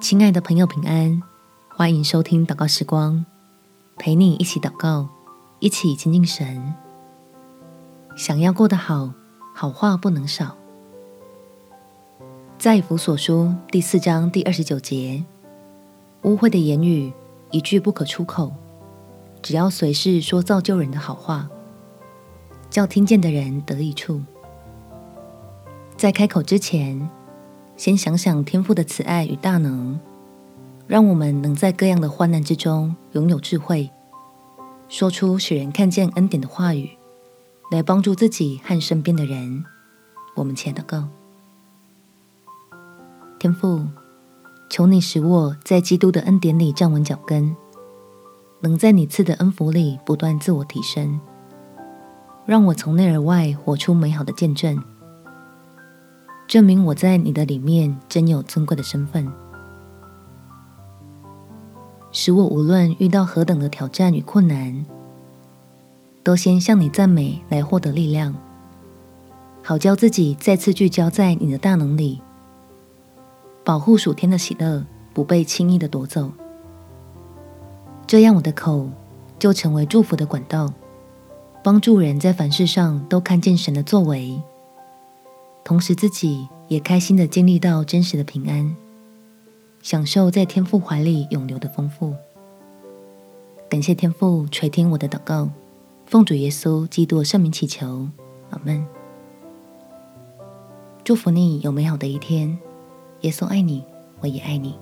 亲爱的朋友，平安！欢迎收听祷告时光，陪你一起祷告，一起亲近神。想要过得好，好话不能少。在以弗所书第四章第二十九节，污秽的言语一句不可出口，只要随时说造就人的好话，叫听见的人得益处。在开口之前，先想想天父的慈爱与大能，让我们能在各样的患难之中拥有智慧，说出使人看见恩典的话语，来帮助自己和身边的人。我们且祷告。天父，求你使我在基督的恩典里站稳脚跟，能在你赐的恩福里不断自我提升，让我从内而外活出美好的见证。证明我在你的里面真有尊贵的身份，使我无论遇到何等的挑战与困难，都先向你赞美来获得力量，好教自己再次聚焦在你的大能里，保护属天的喜乐不被轻易的夺走。这样我的口就成为祝福的管道，帮助人在凡事上都看见神的作为。同时，自己也开心的经历到真实的平安，享受在天父怀里永留的丰富。感谢天父垂听我的祷告，奉主耶稣基督圣名祈求，阿门。祝福你有美好的一天，耶稣爱你，我也爱你。